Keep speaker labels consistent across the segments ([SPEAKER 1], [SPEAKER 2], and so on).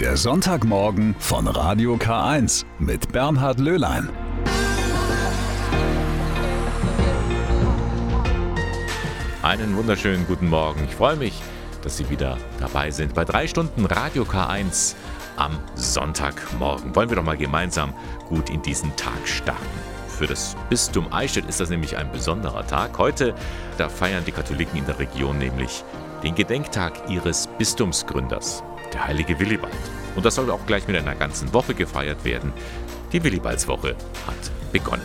[SPEAKER 1] Der Sonntagmorgen von Radio K1 mit Bernhard Löhlein.
[SPEAKER 2] Einen wunderschönen guten Morgen. Ich freue mich, dass Sie wieder dabei sind bei drei Stunden Radio K1 am Sonntagmorgen. Wollen wir doch mal gemeinsam gut in diesen Tag starten. Für das Bistum Eichstätt ist das nämlich ein besonderer Tag. Heute, da feiern die Katholiken in der Region nämlich den Gedenktag ihres Bistumsgründers, der heilige Willibald. Und das soll auch gleich mit einer ganzen Woche gefeiert werden. Die Willibaldswoche hat begonnen.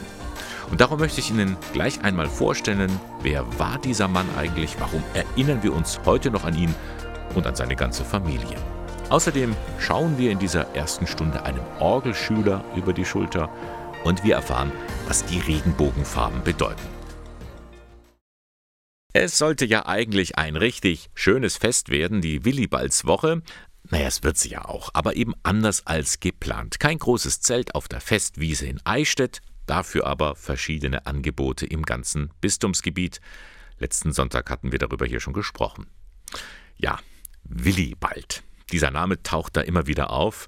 [SPEAKER 2] Und darum möchte ich Ihnen gleich einmal vorstellen, wer war dieser Mann eigentlich, warum erinnern wir uns heute noch an ihn und an seine ganze Familie. Außerdem schauen wir in dieser ersten Stunde einem Orgelschüler über die Schulter und wir erfahren, was die Regenbogenfarben bedeuten. Es sollte ja eigentlich ein richtig schönes Fest werden, die Willibaldswoche. Naja, es wird sie ja auch, aber eben anders als geplant. Kein großes Zelt auf der Festwiese in Eichstätt, dafür aber verschiedene Angebote im ganzen Bistumsgebiet. Letzten Sonntag hatten wir darüber hier schon gesprochen. Ja, Willibald. Dieser Name taucht da immer wieder auf.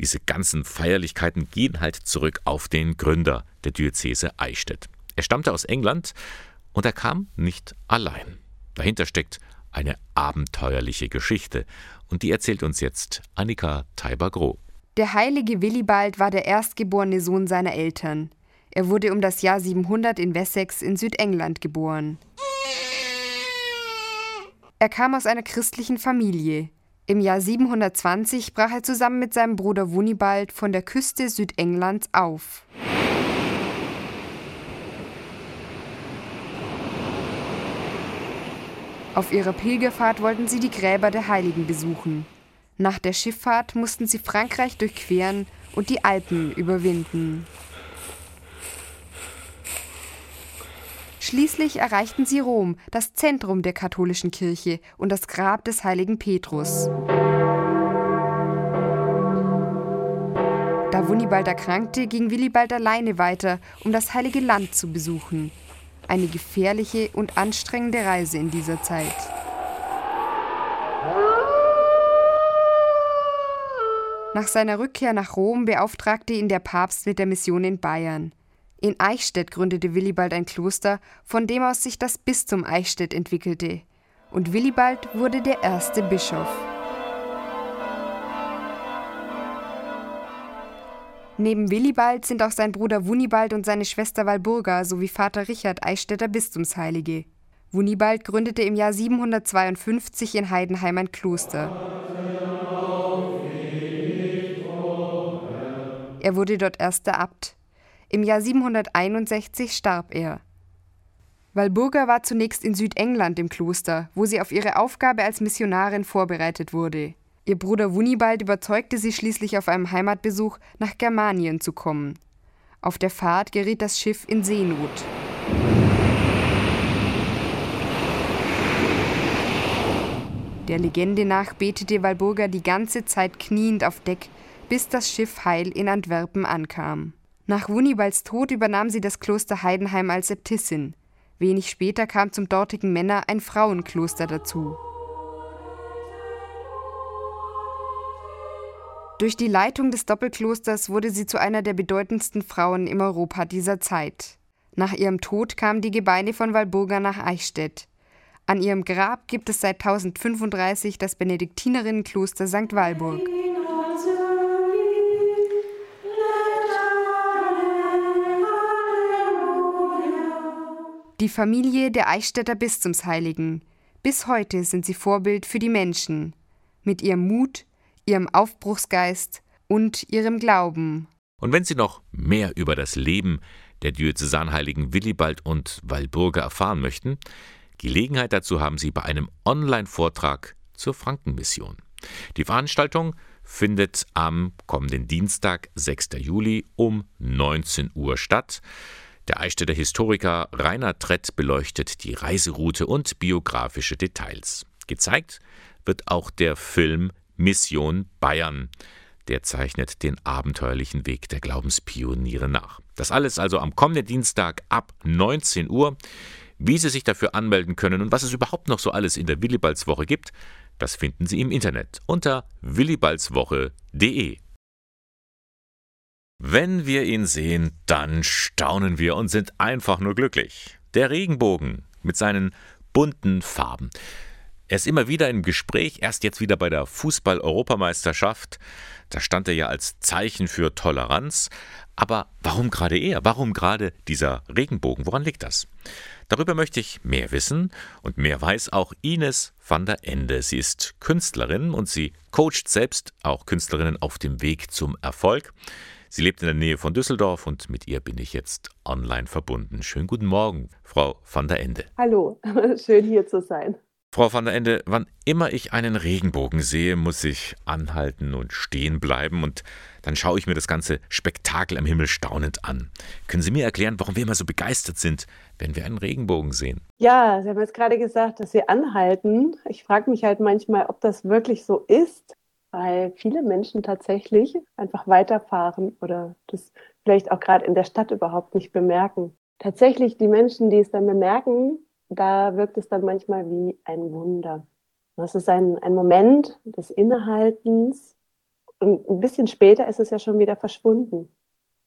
[SPEAKER 2] Diese ganzen Feierlichkeiten gehen halt zurück auf den Gründer der Diözese Eichstätt. Er stammte aus England und er kam nicht allein. Dahinter steckt eine abenteuerliche Geschichte und die erzählt uns jetzt Annika Teiber-Groh.
[SPEAKER 3] Der heilige Willibald war der erstgeborene Sohn seiner Eltern. Er wurde um das Jahr 700 in Wessex in Südengland geboren. Er kam aus einer christlichen Familie. Im Jahr 720 brach er zusammen mit seinem Bruder Wunibald von der Küste Südenglands auf. Auf ihrer Pilgerfahrt wollten sie die Gräber der Heiligen besuchen. Nach der Schifffahrt mussten sie Frankreich durchqueren und die Alpen überwinden. Schließlich erreichten sie Rom, das Zentrum der katholischen Kirche und das Grab des heiligen Petrus. Da Wunibald erkrankte, ging Willibald alleine weiter, um das heilige Land zu besuchen. Eine gefährliche und anstrengende Reise in dieser Zeit. Nach seiner Rückkehr nach Rom beauftragte ihn der Papst mit der Mission in Bayern. In Eichstätt gründete Willibald ein Kloster, von dem aus sich das Bistum Eichstätt entwickelte. Und Willibald wurde der erste Bischof. Neben Willibald sind auch sein Bruder Wunibald und seine Schwester Walburga sowie Vater Richard Eichstätter Bistumsheilige. Wunibald gründete im Jahr 752 in Heidenheim ein Kloster. Er wurde dort erster Abt. Im Jahr 761 starb er. Walburga war zunächst in Südengland im Kloster, wo sie auf ihre Aufgabe als Missionarin vorbereitet wurde. Ihr Bruder Wunibald überzeugte sie schließlich auf einem Heimatbesuch nach Germanien zu kommen. Auf der Fahrt geriet das Schiff in Seenot. Der Legende nach betete Walburga die ganze Zeit kniend auf Deck, bis das Schiff heil in Antwerpen ankam. Nach Wunibalds Tod übernahm sie das Kloster Heidenheim als Äbtissin. Wenig später kam zum dortigen Männer ein Frauenkloster dazu. Durch die Leitung des Doppelklosters wurde sie zu einer der bedeutendsten Frauen im Europa dieser Zeit. Nach ihrem Tod kamen die Gebeine von Walburga nach Eichstätt. An ihrem Grab gibt es seit 1035 das Benediktinerinnenkloster St. Walburg. Die Familie der Eichstätter Bistumsheiligen. Bis heute sind sie Vorbild für die Menschen. Mit ihrem Mut, ihrem Aufbruchsgeist und ihrem Glauben.
[SPEAKER 2] Und wenn Sie noch mehr über das Leben der Diözesanheiligen Willibald und Walburga erfahren möchten, Gelegenheit dazu haben Sie bei einem Online-Vortrag zur Frankenmission. Die Veranstaltung findet am kommenden Dienstag, 6. Juli um 19 Uhr statt. Der Eichstätter Historiker Rainer Trett beleuchtet die Reiseroute und biografische Details. Gezeigt wird auch der Film Mission Bayern. Der zeichnet den abenteuerlichen Weg der Glaubenspioniere nach. Das alles also am kommenden Dienstag ab 19 Uhr. Wie Sie sich dafür anmelden können und was es überhaupt noch so alles in der Willibaldswoche gibt, Das finden Sie im Internet unter willibaldswoche.de. Wenn wir ihn sehen, dann staunen wir und sind einfach nur glücklich. Der Regenbogen mit seinen bunten Farben. Er ist immer wieder im Gespräch, erst jetzt wieder bei der Fußball-Europameisterschaft. Da stand er ja als Zeichen für Toleranz. Aber warum gerade er? Warum gerade dieser Regenbogen? Woran liegt das? Darüber möchte ich mehr wissen und mehr weiß auch Ines van der Ende. Sie ist Künstlerin und sie coacht selbst auch Künstlerinnen auf dem Weg zum Erfolg. Sie lebt in der Nähe von Düsseldorf und mit ihr bin ich jetzt online verbunden. Schönen guten Morgen, Frau van der Ende.
[SPEAKER 4] Hallo, schön hier zu sein.
[SPEAKER 2] Frau van der Ende, wann immer ich einen Regenbogen sehe, muss ich anhalten und stehen bleiben und dann schaue ich mir das ganze Spektakel am Himmel staunend an. Können Sie mir erklären, warum wir immer so begeistert sind, wenn wir einen Regenbogen sehen?
[SPEAKER 4] Ja, Sie haben jetzt gerade gesagt, dass Sie anhalten. Ich frage mich halt manchmal, ob das wirklich so ist, weil viele Menschen tatsächlich einfach weiterfahren oder das vielleicht auch gerade in der Stadt überhaupt nicht bemerken. Tatsächlich die Menschen, die es dann bemerken, da wirkt es dann manchmal wie ein Wunder. Das ist ein, ein Moment des Innehaltens und ein bisschen später ist es ja schon wieder verschwunden.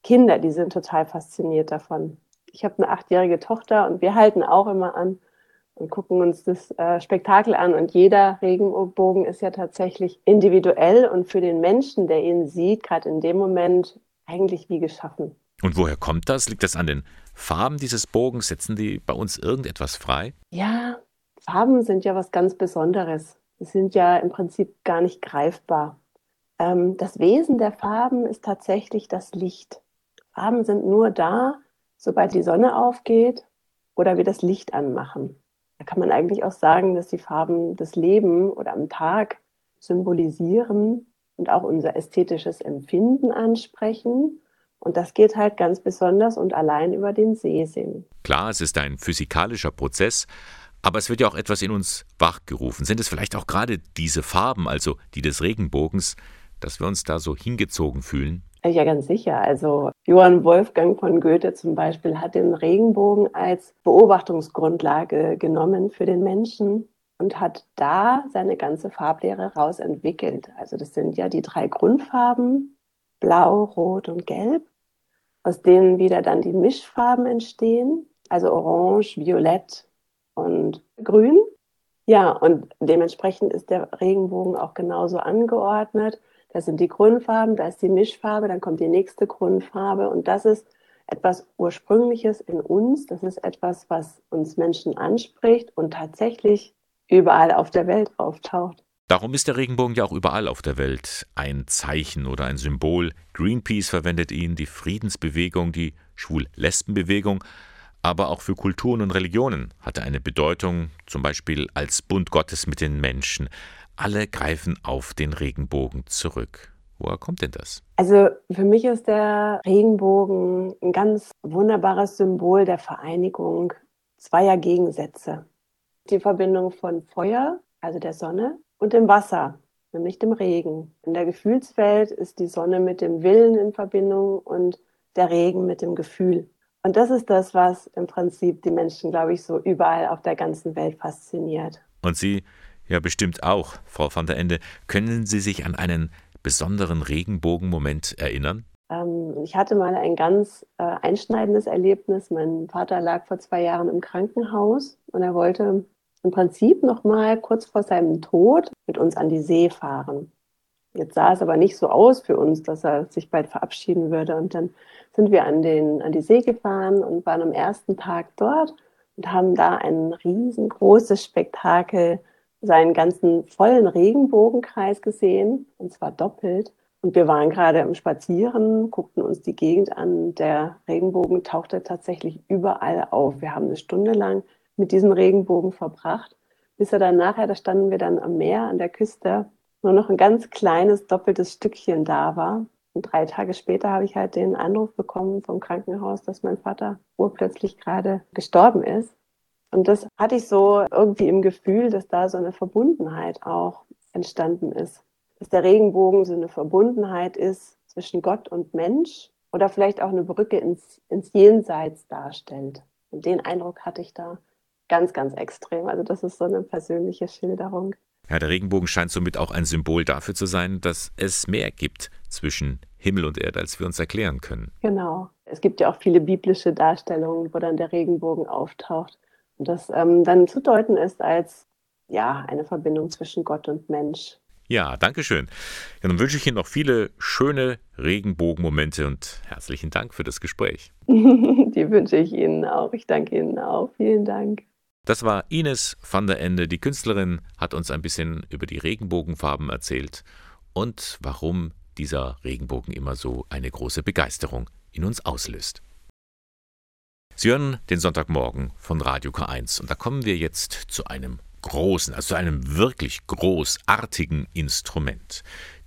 [SPEAKER 4] Kinder, die sind total fasziniert davon. Ich habe eine achtjährige Tochter und wir halten auch immer an und gucken uns das äh, Spektakel an. Und jeder Regenbogen ist ja tatsächlich individuell und für den Menschen, der ihn sieht, gerade in dem Moment eigentlich wie geschaffen.
[SPEAKER 2] Und woher kommt das? Liegt das an den Farben dieses Bogens? Setzen die bei uns irgendetwas frei?
[SPEAKER 4] Ja, Farben sind ja was ganz Besonderes. Sie sind ja im Prinzip gar nicht greifbar. Ähm, das Wesen der Farben ist tatsächlich das Licht. Farben sind nur da, sobald die Sonne aufgeht oder wir das Licht anmachen. Da kann man eigentlich auch sagen, dass die Farben das Leben oder am Tag symbolisieren und auch unser ästhetisches Empfinden ansprechen und das geht halt ganz besonders und allein über den Sehsinn.
[SPEAKER 2] Klar, es ist ein physikalischer Prozess, aber es wird ja auch etwas in uns wachgerufen. Sind es vielleicht auch gerade diese Farben, also die des Regenbogens, dass wir uns da so hingezogen fühlen?
[SPEAKER 4] Ja, ganz sicher. Also Johann Wolfgang von Goethe zum Beispiel hat den Regenbogen als Beobachtungsgrundlage genommen für den Menschen und hat da seine ganze Farblehre rausentwickelt. Also das sind ja die drei Grundfarben, Blau, Rot und Gelb, aus denen wieder dann die Mischfarben entstehen, also Orange, Violett und Grün. Ja, und dementsprechend ist der Regenbogen auch genauso angeordnet. Das sind die Grundfarben, da ist die Mischfarbe, dann kommt die nächste Grundfarbe und das ist etwas Ursprüngliches in uns. Das ist etwas, was uns Menschen anspricht und tatsächlich überall auf der Welt auftaucht.
[SPEAKER 2] Darum ist der Regenbogen ja auch überall auf der Welt ein Zeichen oder ein Symbol. Greenpeace verwendet ihn, die Friedensbewegung, die Schwul-Lesben-Bewegung, aber auch für Kulturen und Religionen hat er eine Bedeutung, zum Beispiel als Bund Gottes mit den Menschen. Alle greifen auf den Regenbogen zurück. Woher kommt denn das?
[SPEAKER 4] Also für mich ist der Regenbogen ein ganz wunderbares Symbol der Vereinigung zweier Gegensätze. Die Verbindung von Feuer, also der Sonne, und dem Wasser, nämlich dem Regen. In der Gefühlswelt ist die Sonne mit dem Willen in Verbindung und der Regen mit dem Gefühl. Und das ist das, was im Prinzip die Menschen, glaube ich, so überall auf der ganzen Welt fasziniert.
[SPEAKER 2] Und Sie ja bestimmt auch, Frau van der Ende. Können Sie sich an einen besonderen Regenbogenmoment erinnern?
[SPEAKER 4] Ähm, ich hatte mal ein ganz äh, einschneidendes Erlebnis. Mein Vater lag vor zwei Jahren im Krankenhaus und er wollte im Prinzip noch mal kurz vor seinem Tod mit uns an die See fahren. Jetzt sah es aber nicht so aus für uns, dass er sich bald verabschieden würde. Und dann sind wir an, den, an die See gefahren und waren am ersten Tag dort und haben da ein riesengroßes Spektakel, seinen ganzen vollen Regenbogenkreis gesehen, und zwar doppelt. Und wir waren gerade im Spazieren, guckten uns die Gegend an. Der Regenbogen tauchte tatsächlich überall auf. Wir haben eine Stunde lang mit diesem Regenbogen verbracht, bis er dann nachher, da standen wir dann am Meer, an der Küste, nur noch ein ganz kleines, doppeltes Stückchen da war. Und drei Tage später habe ich halt den Anruf bekommen vom Krankenhaus, dass mein Vater urplötzlich gerade gestorben ist. Und das hatte ich so irgendwie im Gefühl, dass da so eine Verbundenheit auch entstanden ist. Dass der Regenbogen so eine Verbundenheit ist zwischen Gott und Mensch oder vielleicht auch eine Brücke ins, ins Jenseits darstellt. Und den Eindruck hatte ich da ganz, ganz extrem. Also das ist so eine persönliche Schilderung.
[SPEAKER 2] Ja, der Regenbogen scheint somit auch ein Symbol dafür zu sein, dass es mehr gibt zwischen Himmel und Erde, als wir uns erklären können.
[SPEAKER 4] Genau. Es gibt ja auch viele biblische Darstellungen, wo dann der Regenbogen auftaucht und das ähm, dann zu deuten ist als ja eine Verbindung zwischen Gott und Mensch.
[SPEAKER 2] Ja, danke schön. Ja, dann wünsche ich Ihnen noch viele schöne Regenbogenmomente und herzlichen Dank für das Gespräch.
[SPEAKER 4] Die wünsche ich Ihnen auch. Ich danke Ihnen auch. Vielen Dank.
[SPEAKER 2] Das war Ines van der Ende. Die Künstlerin hat uns ein bisschen über die Regenbogenfarben erzählt und warum dieser Regenbogen immer so eine große Begeisterung in uns auslöst. Sie hören den Sonntagmorgen von Radio K1 und da kommen wir jetzt zu einem großen, also zu einem wirklich großartigen Instrument,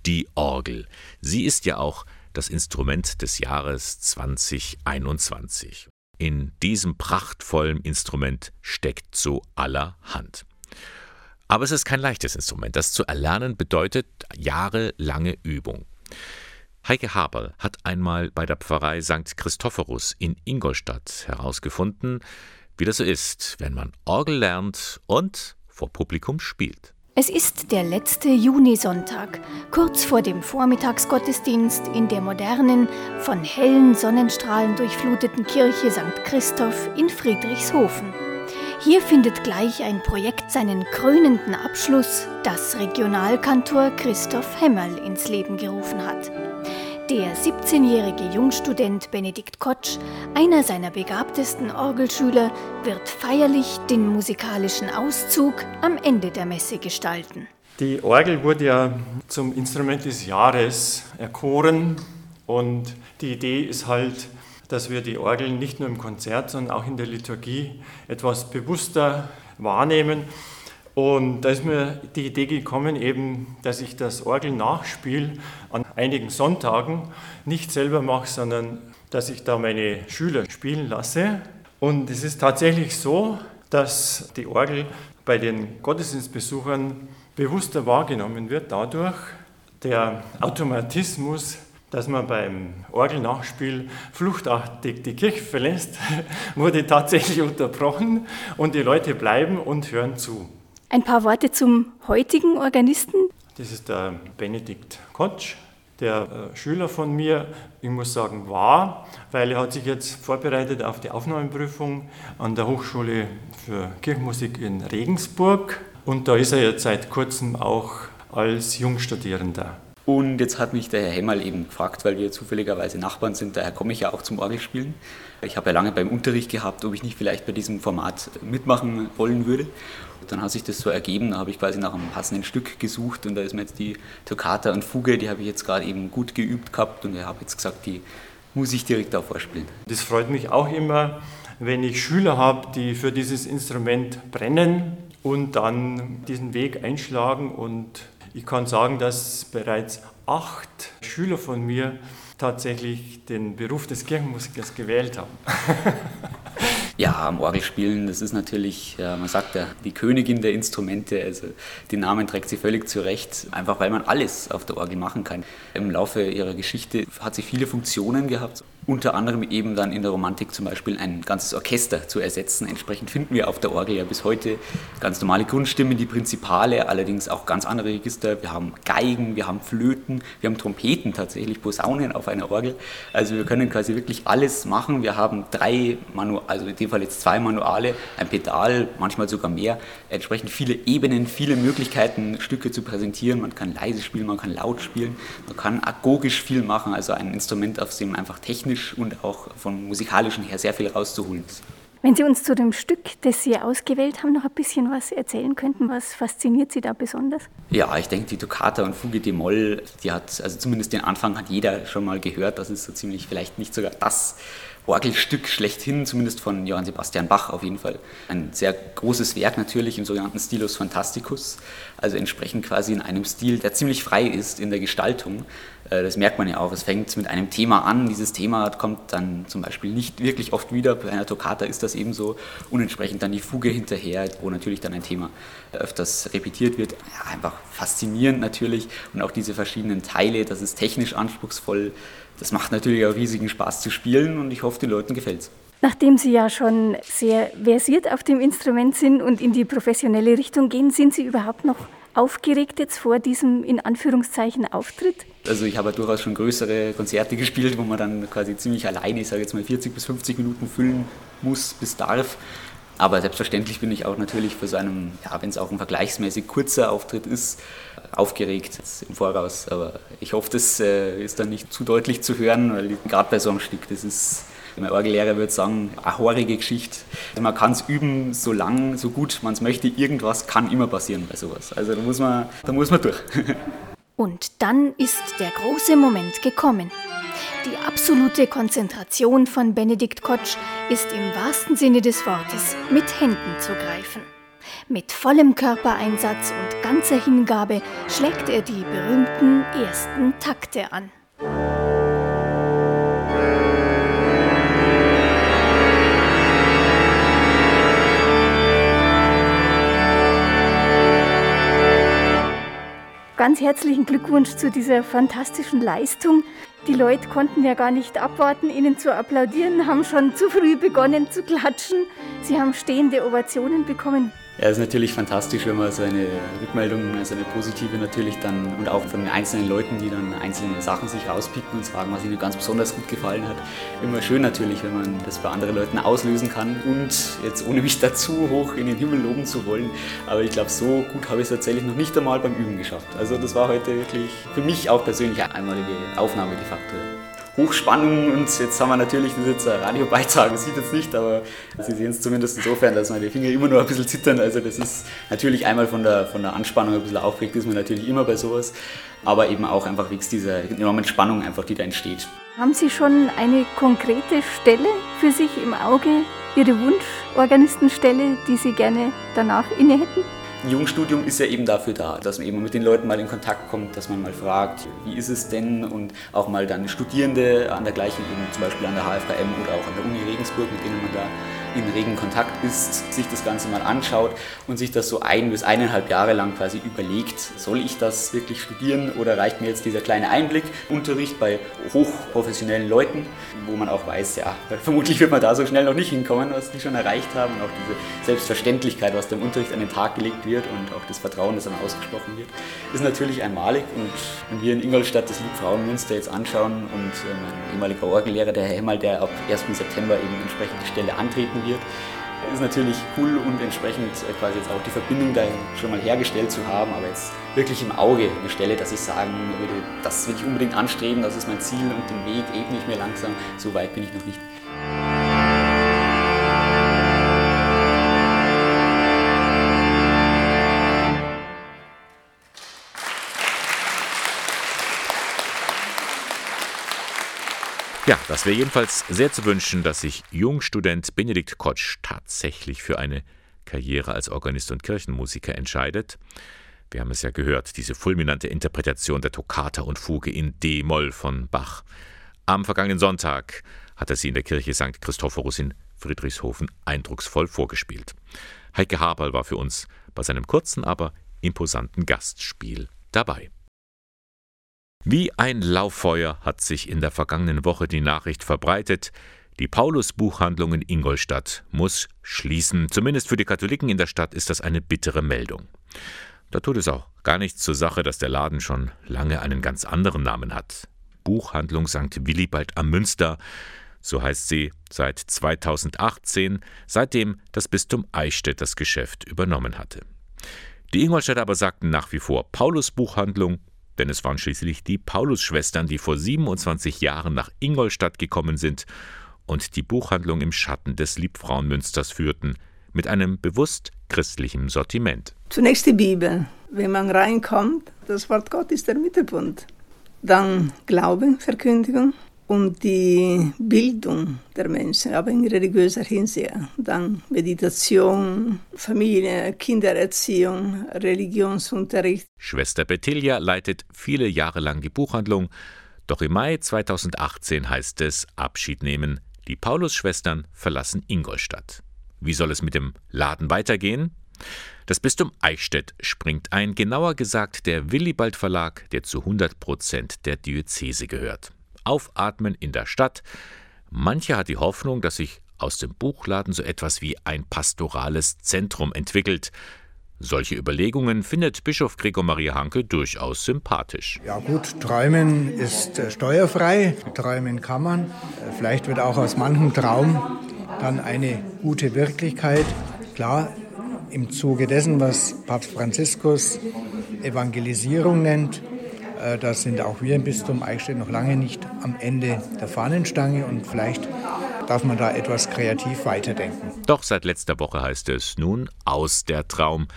[SPEAKER 2] die Orgel. Sie ist ja auch das Instrument des Jahres 2021. In diesem prachtvollen Instrument steckt so allerhand. Aber es ist kein leichtes Instrument. Das zu erlernen bedeutet jahrelange Übung. Heike Haberl hat einmal bei der Pfarrei St. Christophorus in Ingolstadt herausgefunden, wie das so ist, wenn man Orgel lernt und vor Publikum spielt.
[SPEAKER 5] Es ist der letzte Junisonntag, kurz vor dem Vormittagsgottesdienst in der modernen, von hellen Sonnenstrahlen durchfluteten Kirche St. Christoph in Friedrichshofen. Hier findet gleich ein Projekt seinen krönenden Abschluss, das Regionalkantor Christoph Hemmerl ins Leben gerufen hat. Der 17-jährige Jungstudent Benedikt Kotsch, einer seiner begabtesten Orgelschüler, wird feierlich den musikalischen Auszug am Ende der Messe gestalten.
[SPEAKER 6] Die Orgel wurde ja zum Instrument des Jahres erkoren und die Idee ist halt, dass wir die Orgel nicht nur im Konzert, sondern auch in der Liturgie etwas bewusster wahrnehmen und da ist mir die Idee gekommen, eben, dass ich das Orgelnachspiel an einigen Sonntagen nicht selber mache, sondern dass ich da meine Schüler spielen lasse. Und es ist tatsächlich so, dass die Orgel bei den Gottesdienstbesuchern bewusster wahrgenommen wird dadurch. Der Automatismus, dass man beim Orgelnachspiel fluchtartig die Kirche verlässt, wurde tatsächlich unterbrochen und die Leute bleiben und hören zu.
[SPEAKER 5] Ein paar Worte zum heutigen Organisten.
[SPEAKER 6] Das ist der Benedikt Kotsch, der äh, Schüler von mir, ich muss sagen, war, weil er hat sich jetzt vorbereitet auf die Aufnahmeprüfung an der Hochschule für Kirchenmusik in Regensburg. Und da ist er jetzt seit kurzem auch als Jungstudierender.
[SPEAKER 7] Und jetzt hat mich der Herr Hemmel eben gefragt, weil wir zufälligerweise Nachbarn sind, daher komme ich ja auch zum Orgelspielen. Ich habe ja lange beim Unterricht gehabt, ob ich nicht vielleicht bei diesem Format mitmachen wollen würde. Dann hat sich das so ergeben, da habe ich quasi nach einem passenden Stück gesucht und da ist mir jetzt die Toccata und Fuge, die habe ich jetzt gerade eben gut geübt gehabt und ich habe jetzt gesagt, die muss ich direkt auch vorspielen.
[SPEAKER 6] Das freut mich auch immer, wenn ich Schüler habe, die für dieses Instrument brennen und dann diesen Weg einschlagen und ich kann sagen, dass bereits acht Schüler von mir tatsächlich den Beruf des Kirchenmusikers gewählt haben.
[SPEAKER 7] Ja, am Orgelspielen, das ist natürlich, man sagt ja, die Königin der Instrumente. Also den Namen trägt sie völlig zurecht, einfach weil man alles auf der Orgel machen kann. Im Laufe ihrer Geschichte hat sie viele Funktionen gehabt unter anderem eben dann in der Romantik zum Beispiel ein ganzes Orchester zu ersetzen. Entsprechend finden wir auf der Orgel ja bis heute ganz normale Grundstimmen, die Prinzipale, allerdings auch ganz andere Register. Wir haben Geigen, wir haben Flöten, wir haben Trompeten tatsächlich, Posaunen auf einer Orgel. Also wir können quasi wirklich alles machen. Wir haben drei, Manu also in dem Fall jetzt zwei Manuale, ein Pedal, manchmal sogar mehr. Entsprechend viele Ebenen, viele Möglichkeiten, Stücke zu präsentieren. Man kann leise spielen, man kann laut spielen, man kann agogisch viel machen, also ein Instrument, auf dem einfach technisch technisch und auch vom musikalischen her sehr viel rauszuholen ist.
[SPEAKER 5] Wenn Sie uns zu dem Stück, das Sie ausgewählt haben, noch ein bisschen was erzählen könnten, was fasziniert Sie da besonders?
[SPEAKER 7] Ja, ich denke, die Toccata und Fuge de Moll, die hat, also zumindest den Anfang hat jeder schon mal gehört. Das ist so ziemlich vielleicht nicht sogar das Orgelstück schlechthin, zumindest von Johann Sebastian Bach auf jeden Fall. Ein sehr großes Werk natürlich im sogenannten Stilus Fantasticus, also entsprechend quasi in einem Stil, der ziemlich frei ist in der Gestaltung. Äh, das merkt man ja auch. Es fängt mit einem Thema an. Dieses Thema kommt dann zum Beispiel nicht wirklich oft wieder. Bei einer Toccata ist das eben so. Und entsprechend dann die Fuge hinterher, wo natürlich dann ein Thema öfters repetiert wird. Ja, einfach faszinierend natürlich. Und auch diese verschiedenen Teile, das ist technisch anspruchsvoll. Das macht natürlich auch riesigen Spaß zu spielen und ich hoffe, den Leuten gefällt es.
[SPEAKER 5] Nachdem Sie ja schon sehr versiert auf dem Instrument sind und in die professionelle Richtung gehen, sind Sie überhaupt noch aufgeregt jetzt vor diesem in Anführungszeichen Auftritt?
[SPEAKER 7] Also ich habe durchaus schon größere Konzerte gespielt, wo man dann quasi ziemlich alleine, ich sage jetzt mal 40 bis 50 Minuten füllen muss bis darf. Aber selbstverständlich bin ich auch natürlich für so einen, ja, wenn es auch ein vergleichsmäßig kurzer Auftritt ist, aufgeregt im Voraus. Aber ich hoffe, das äh, ist dann nicht zu deutlich zu hören, weil gerade bei so einem Stück, das ist mein Orgellehrer würde sagen, eine horrige Geschichte. Man kann es üben, so lang, so gut man es möchte. Irgendwas kann immer passieren bei sowas. Also da muss man, da muss man durch.
[SPEAKER 5] Und dann ist der große Moment gekommen. Die absolute Konzentration von Benedikt Kotsch ist im wahrsten Sinne des Wortes mit Händen zu greifen. Mit vollem Körpereinsatz und ganzer Hingabe schlägt er die berühmten ersten Takte an. Ganz herzlichen Glückwunsch zu dieser fantastischen Leistung. Die Leute konnten ja gar nicht abwarten, Ihnen zu applaudieren, haben schon zu früh begonnen zu klatschen. Sie haben stehende Ovationen bekommen.
[SPEAKER 7] Ja, es ist natürlich fantastisch, wenn man so eine Rückmeldung, also eine positive natürlich dann und auch von den einzelnen Leuten, die dann einzelne Sachen sich rauspicken und sagen, was ihnen ganz besonders gut gefallen hat. Immer schön natürlich, wenn man das bei anderen Leuten auslösen kann und jetzt ohne mich dazu hoch in den Himmel loben zu wollen. Aber ich glaube, so gut habe ich es tatsächlich noch nicht einmal beim Üben geschafft. Also das war heute wirklich für mich auch persönlich eine einmalige Aufnahme de facto. Hochspannung und jetzt haben wir natürlich, das ist jetzt ein Radiobeitrag, sieht jetzt nicht, aber Sie sehen es zumindest insofern, dass meine Finger immer nur ein bisschen zittern. Also das ist natürlich einmal von der, von der Anspannung ein bisschen aufgeregt, ist man natürlich immer bei sowas, aber eben auch einfach wegen dieser enormen Spannung einfach, die da entsteht.
[SPEAKER 5] Haben Sie schon eine konkrete Stelle für sich im Auge, Ihre Wunschorganistenstelle, die Sie gerne danach inne hätten?
[SPEAKER 7] Jungstudium ist ja eben dafür da, dass man eben mit den Leuten mal in Kontakt kommt, dass man mal fragt, wie ist es denn? Und auch mal dann Studierende an der gleichen, eben zum Beispiel an der HFKM oder auch an der Uni Regensburg, mit denen man da in regen Kontakt ist, sich das Ganze mal anschaut und sich das so ein bis eineinhalb Jahre lang quasi überlegt, soll ich das wirklich studieren oder reicht mir jetzt dieser kleine Einblick, Unterricht bei hochprofessionellen Leuten, wo man auch weiß, ja, vermutlich wird man da so schnell noch nicht hinkommen, was die schon erreicht haben und auch diese Selbstverständlichkeit, was da im Unterricht an den Tag gelegt wird und auch das Vertrauen, das dann ausgesprochen wird, ist natürlich einmalig und wenn wir in Ingolstadt das Liebfrauenmünster jetzt anschauen und äh, mein ehemaliger Orgellehrer, der Herr Hemmel, der ab 1. September eben entsprechend die Stelle antreten wird. Ist natürlich cool und entsprechend äh, quasi jetzt auch die Verbindung da schon mal hergestellt zu haben, aber jetzt wirklich im Auge eine Stelle, dass ich sagen würde, das will ich unbedingt anstreben, das ist mein Ziel und den Weg ebne ich mir langsam. So weit bin ich noch nicht.
[SPEAKER 2] Ja, das wäre jedenfalls sehr zu wünschen, dass sich Jungstudent Benedikt Kotsch tatsächlich für eine Karriere als Organist und Kirchenmusiker entscheidet. Wir haben es ja gehört, diese fulminante Interpretation der Toccata und Fuge in D-Moll von Bach. Am vergangenen Sonntag hat er sie in der Kirche St. Christophorus in Friedrichshofen eindrucksvoll vorgespielt. Heike Haberl war für uns bei seinem kurzen, aber imposanten Gastspiel dabei. Wie ein Lauffeuer hat sich in der vergangenen Woche die Nachricht verbreitet, die Paulus-Buchhandlung in Ingolstadt muss schließen. Zumindest für die Katholiken in der Stadt ist das eine bittere Meldung. Da tut es auch gar nichts zur Sache, dass der Laden schon lange einen ganz anderen Namen hat. Buchhandlung St. Willibald am Münster, so heißt sie seit 2018, seitdem das Bistum Eichstätt das Geschäft übernommen hatte. Die Ingolstädter aber sagten nach wie vor Paulus Buchhandlung denn es waren schließlich die Paulus-Schwestern, die vor 27 Jahren nach Ingolstadt gekommen sind und die Buchhandlung im Schatten des Liebfrauenmünsters führten, mit einem bewusst christlichen Sortiment.
[SPEAKER 8] Zunächst die Bibel. Wenn man reinkommt, das Wort Gott ist der Mittelpunkt. Dann Glaube, Verkündigung, und die Bildung der Menschen, aber in religiöser Hinsicht. Dann Meditation, Familie, Kindererziehung, Religionsunterricht.
[SPEAKER 2] Schwester Bettilia leitet viele Jahre lang die Buchhandlung, doch im Mai 2018 heißt es Abschied nehmen. Die Paulus-Schwestern verlassen Ingolstadt. Wie soll es mit dem Laden weitergehen? Das Bistum Eichstätt springt ein, genauer gesagt der Willibald Verlag, der zu 100 Prozent der Diözese gehört. Aufatmen in der Stadt. Mancher hat die Hoffnung, dass sich aus dem Buchladen so etwas wie ein pastorales Zentrum entwickelt. Solche Überlegungen findet Bischof Gregor Maria Hanke durchaus sympathisch.
[SPEAKER 9] Ja gut, träumen ist äh, steuerfrei, träumen kann man. Äh, vielleicht wird auch aus manchem Traum dann eine gute Wirklichkeit. Klar, im Zuge dessen, was Papst Franziskus Evangelisierung nennt, da sind auch wir im Bistum Eichstätt noch lange nicht am Ende der Fahnenstange und vielleicht darf man da etwas kreativ weiterdenken.
[SPEAKER 2] Doch seit letzter Woche heißt es nun aus der Traum.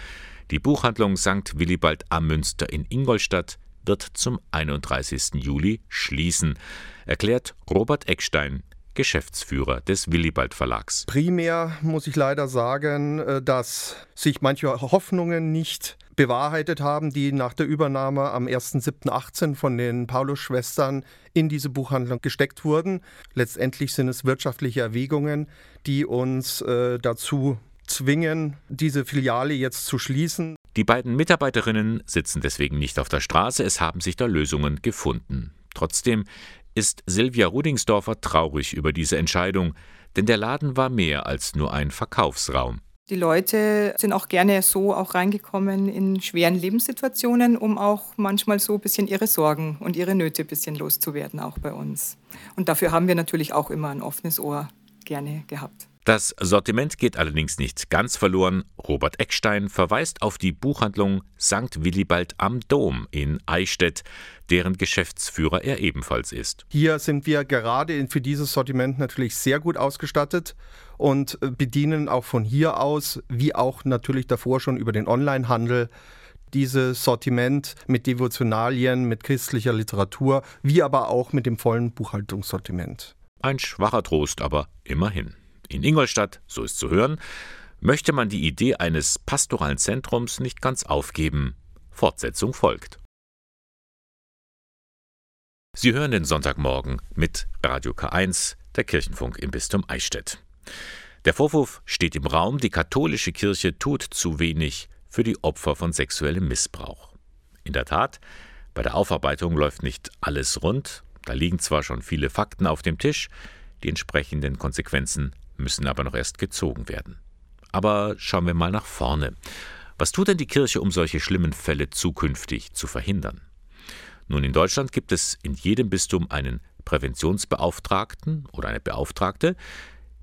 [SPEAKER 2] Die Buchhandlung St. Willibald am Münster in Ingolstadt wird zum 31. Juli schließen, erklärt Robert Eckstein, Geschäftsführer des Willibald Verlags.
[SPEAKER 10] Primär muss ich leider sagen, äh, dass sich manche Hoffnungen nicht bewahrheitet haben, die nach der Übernahme am 1.7.18 von den Paulus-Schwestern in diese Buchhandlung gesteckt wurden. Letztendlich sind es wirtschaftliche Erwägungen, die uns äh, dazu zwingen, diese Filiale jetzt zu schließen.
[SPEAKER 2] Die beiden Mitarbeiterinnen sitzen deswegen nicht auf der Straße, es haben sich da Lösungen gefunden. Trotzdem ist Silvia Rudingsdorfer traurig über diese Entscheidung, denn der Laden war mehr als nur ein Verkaufsraum.
[SPEAKER 11] Die Leute sind auch gerne so auch reingekommen in schweren Lebenssituationen, um auch manchmal so ein bisschen ihre Sorgen und ihre Nöte ein bisschen loszuwerden, auch bei uns. Und dafür haben wir natürlich auch immer ein offenes Ohr gerne gehabt.
[SPEAKER 2] Das Sortiment geht allerdings nicht ganz verloren. Robert Eckstein verweist auf die Buchhandlung St. Willibald am Dom in Eichstätt, deren Geschäftsführer er ebenfalls ist.
[SPEAKER 10] Hier sind wir gerade für dieses Sortiment natürlich sehr gut ausgestattet und äh, bedienen auch von hier aus, wie auch natürlich davor schon über den Onlinehandel, dieses Sortiment mit Devotionalien, mit christlicher Literatur, wie aber auch mit dem vollen Buchhaltungssortiment.
[SPEAKER 2] Ein schwacher Trost, aber immerhin. In Ingolstadt, so ist zu hören, möchte man die Idee eines pastoralen Zentrums nicht ganz aufgeben. Fortsetzung folgt. Sie hören den Sonntagmorgen mit Radio K1, der Kirchenfunk im Bistum Eichstätt. Der Vorwurf steht im Raum, die katholische Kirche tut zu wenig für die Opfer von sexuellem Missbrauch. In der Tat, bei der Aufarbeitung läuft nicht alles rund, da liegen zwar schon viele Fakten auf dem Tisch, die entsprechenden Konsequenzen müssen aber noch erst gezogen werden. Aber schauen wir mal nach vorne. Was tut denn die Kirche, um solche schlimmen Fälle zukünftig zu verhindern? Nun, in Deutschland gibt es in jedem Bistum einen Präventionsbeauftragten oder eine Beauftragte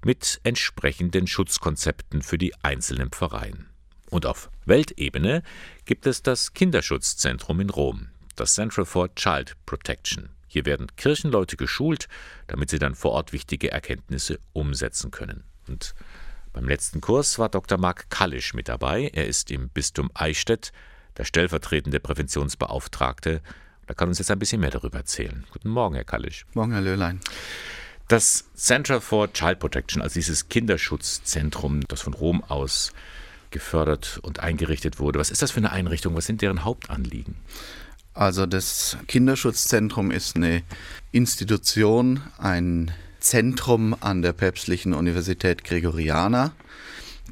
[SPEAKER 2] mit entsprechenden Schutzkonzepten für die einzelnen Pfarreien. Und auf Weltebene gibt es das Kinderschutzzentrum in Rom, das Central for Child Protection. Hier werden Kirchenleute geschult, damit sie dann vor Ort wichtige Erkenntnisse umsetzen können. Und beim letzten Kurs war Dr. Marc Kallisch mit dabei. Er ist im Bistum Eichstätt der stellvertretende Präventionsbeauftragte. Da kann uns jetzt ein bisschen mehr darüber erzählen. Guten Morgen, Herr Kallisch.
[SPEAKER 12] Morgen, Herr Löhlein.
[SPEAKER 2] Das Center for Child Protection, also dieses Kinderschutzzentrum, das von Rom aus gefördert und eingerichtet wurde. Was ist das für eine Einrichtung? Was sind deren Hauptanliegen?
[SPEAKER 12] Also das Kinderschutzzentrum ist eine Institution, ein Zentrum an der Päpstlichen Universität Gregoriana.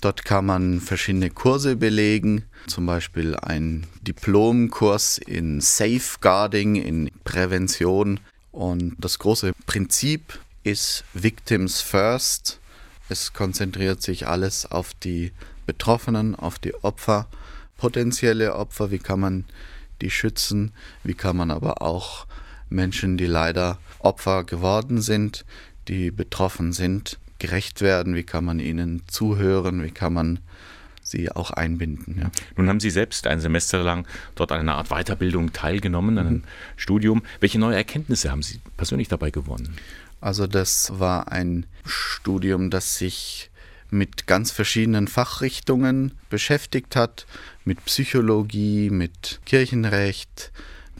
[SPEAKER 12] Dort kann man verschiedene Kurse belegen, zum Beispiel ein Diplomkurs in Safeguarding, in Prävention. Und das große Prinzip ist Victims First. Es konzentriert sich alles auf die Betroffenen, auf die Opfer, potenzielle Opfer. Wie kann man die schützen? Wie kann man aber auch Menschen, die leider Opfer geworden sind, die betroffen sind, gerecht werden? Wie kann man ihnen zuhören? Wie kann man sie auch einbinden. Ja.
[SPEAKER 2] Nun haben Sie selbst ein Semester lang dort an einer Art Weiterbildung teilgenommen, an einem mhm. Studium. Welche neue Erkenntnisse haben Sie persönlich dabei gewonnen?
[SPEAKER 12] Also das war ein Studium, das sich mit ganz verschiedenen Fachrichtungen beschäftigt hat, mit Psychologie, mit Kirchenrecht,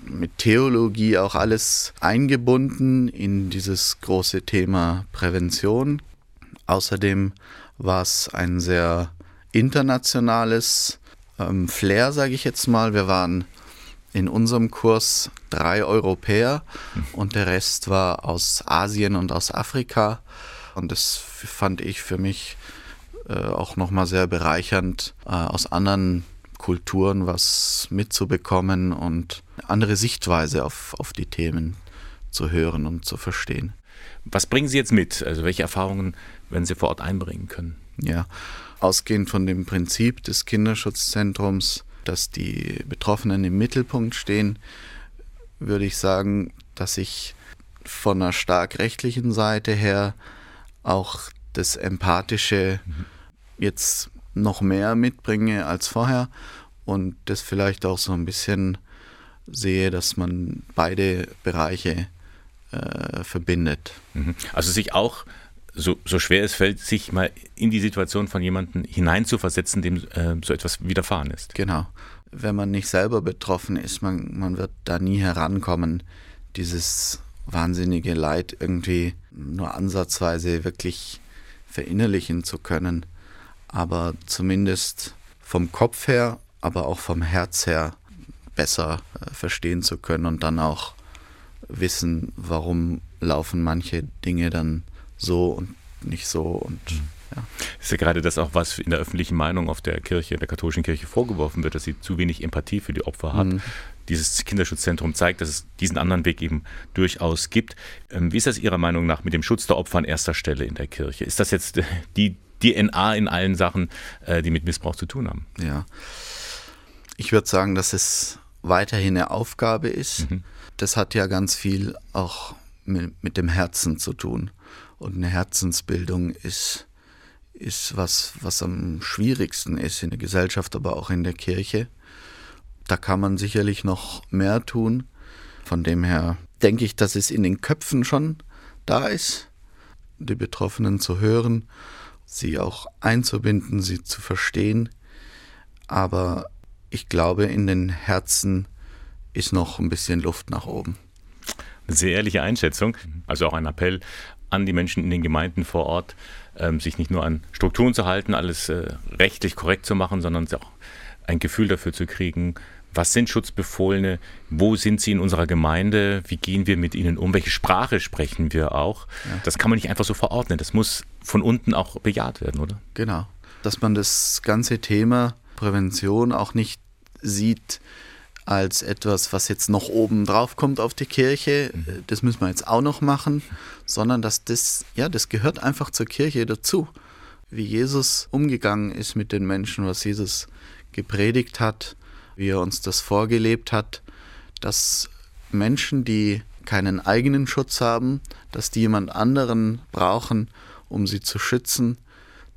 [SPEAKER 12] mit Theologie, auch alles eingebunden in dieses große Thema Prävention. Außerdem war es ein sehr internationales ähm, Flair, sage ich jetzt mal. Wir waren in unserem Kurs drei Europäer und der Rest war aus Asien und aus Afrika. Und das fand ich für mich äh, auch nochmal sehr bereichernd, äh, aus anderen Kulturen was mitzubekommen und andere Sichtweise auf, auf die Themen zu hören und zu verstehen.
[SPEAKER 2] Was bringen Sie jetzt mit? Also welche Erfahrungen werden Sie vor Ort einbringen können?
[SPEAKER 12] Ja, ausgehend von dem Prinzip des Kinderschutzzentrums, dass die Betroffenen im Mittelpunkt stehen, würde ich sagen, dass ich von einer stark rechtlichen Seite her auch das Empathische mhm. jetzt noch mehr mitbringe als vorher und das vielleicht auch so ein bisschen sehe, dass man beide Bereiche äh, verbindet.
[SPEAKER 2] Mhm. Also sich auch, so, so schwer es fällt, sich mal in die Situation von jemandem hineinzuversetzen, dem äh, so etwas widerfahren ist.
[SPEAKER 12] Genau. Wenn man nicht selber betroffen ist, man, man wird da nie herankommen, dieses wahnsinnige Leid irgendwie nur ansatzweise wirklich verinnerlichen zu können. Aber zumindest vom Kopf her, aber auch vom Herz her besser äh, verstehen zu können und dann auch wissen, warum laufen manche Dinge dann so und nicht so und mhm. ja.
[SPEAKER 2] ist ja gerade das auch, was in der öffentlichen Meinung auf der Kirche, der katholischen Kirche vorgeworfen wird, dass sie zu wenig Empathie für die Opfer hat. Mhm. Dieses Kinderschutzzentrum zeigt, dass es diesen anderen Weg eben durchaus gibt. Ähm, wie ist das Ihrer Meinung nach mit dem Schutz der Opfer an erster Stelle in der Kirche? Ist das jetzt die DNA in allen Sachen, äh, die mit Missbrauch zu tun haben?
[SPEAKER 12] Ja. Ich würde sagen, dass es weiterhin eine Aufgabe ist. Mhm. Das hat ja ganz viel auch mit, mit, dem Herzen zu tun. Und eine Herzensbildung ist, ist was, was am schwierigsten ist in der Gesellschaft, aber auch in der Kirche. Da kann man sicherlich noch mehr tun. Von dem her denke ich, dass es in den Köpfen schon da ist, die Betroffenen zu hören, sie auch einzubinden, sie zu verstehen. Aber ich glaube, in den Herzen ist noch ein bisschen Luft nach oben.
[SPEAKER 2] Eine sehr ehrliche Einschätzung, also auch ein Appell an die Menschen in den Gemeinden vor Ort, ähm, sich nicht nur an Strukturen zu halten, alles äh, rechtlich korrekt zu machen, sondern auch ein Gefühl dafür zu kriegen, was sind Schutzbefohlene, wo sind sie in unserer Gemeinde, wie gehen wir mit ihnen um, welche Sprache sprechen wir auch. Ja. Das kann man nicht einfach so verordnen, das muss von unten auch bejaht werden, oder?
[SPEAKER 12] Genau, dass man das ganze Thema Prävention auch nicht sieht als etwas, was jetzt noch oben drauf kommt auf die Kirche, mhm. das müssen wir jetzt auch noch machen, sondern dass das, ja, das gehört einfach zur Kirche dazu. Wie Jesus umgegangen ist mit den Menschen, was Jesus gepredigt hat, wie er uns das vorgelebt hat, dass Menschen, die keinen eigenen Schutz haben, dass die jemand anderen brauchen, um sie zu schützen,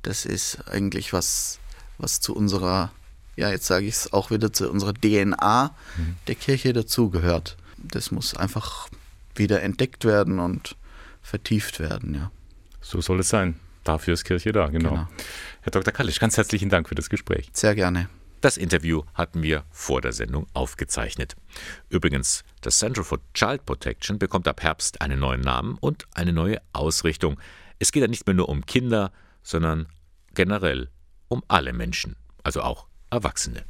[SPEAKER 12] das ist eigentlich was, was zu unserer, ja, jetzt sage ich es auch wieder, zu unserer DNA mhm. der Kirche dazugehört. Das muss einfach wieder entdeckt werden und vertieft werden, ja.
[SPEAKER 2] So soll es sein. Dafür ist Kirche da, genau. genau. Herr Dr. Kallisch, ganz herzlichen Dank für das Gespräch.
[SPEAKER 12] Sehr gerne.
[SPEAKER 2] Das Interview hatten wir vor der Sendung aufgezeichnet. Übrigens, das Center for Child Protection bekommt ab Herbst einen neuen Namen und eine neue Ausrichtung. Es geht ja nicht mehr nur um Kinder, sondern generell um alle Menschen, also auch Erwachsene.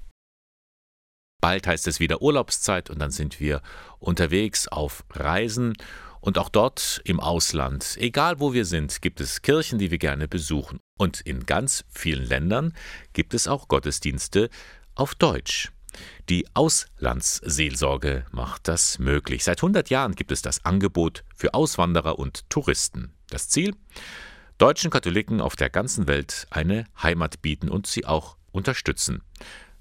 [SPEAKER 2] Bald heißt es wieder Urlaubszeit und dann sind wir unterwegs auf Reisen und auch dort im Ausland, egal wo wir sind, gibt es Kirchen, die wir gerne besuchen. Und in ganz vielen Ländern gibt es auch Gottesdienste auf Deutsch. Die Auslandsseelsorge macht das möglich. Seit 100 Jahren gibt es das Angebot für Auswanderer und Touristen. Das Ziel? Deutschen Katholiken auf der ganzen Welt eine Heimat bieten und sie auch unterstützen.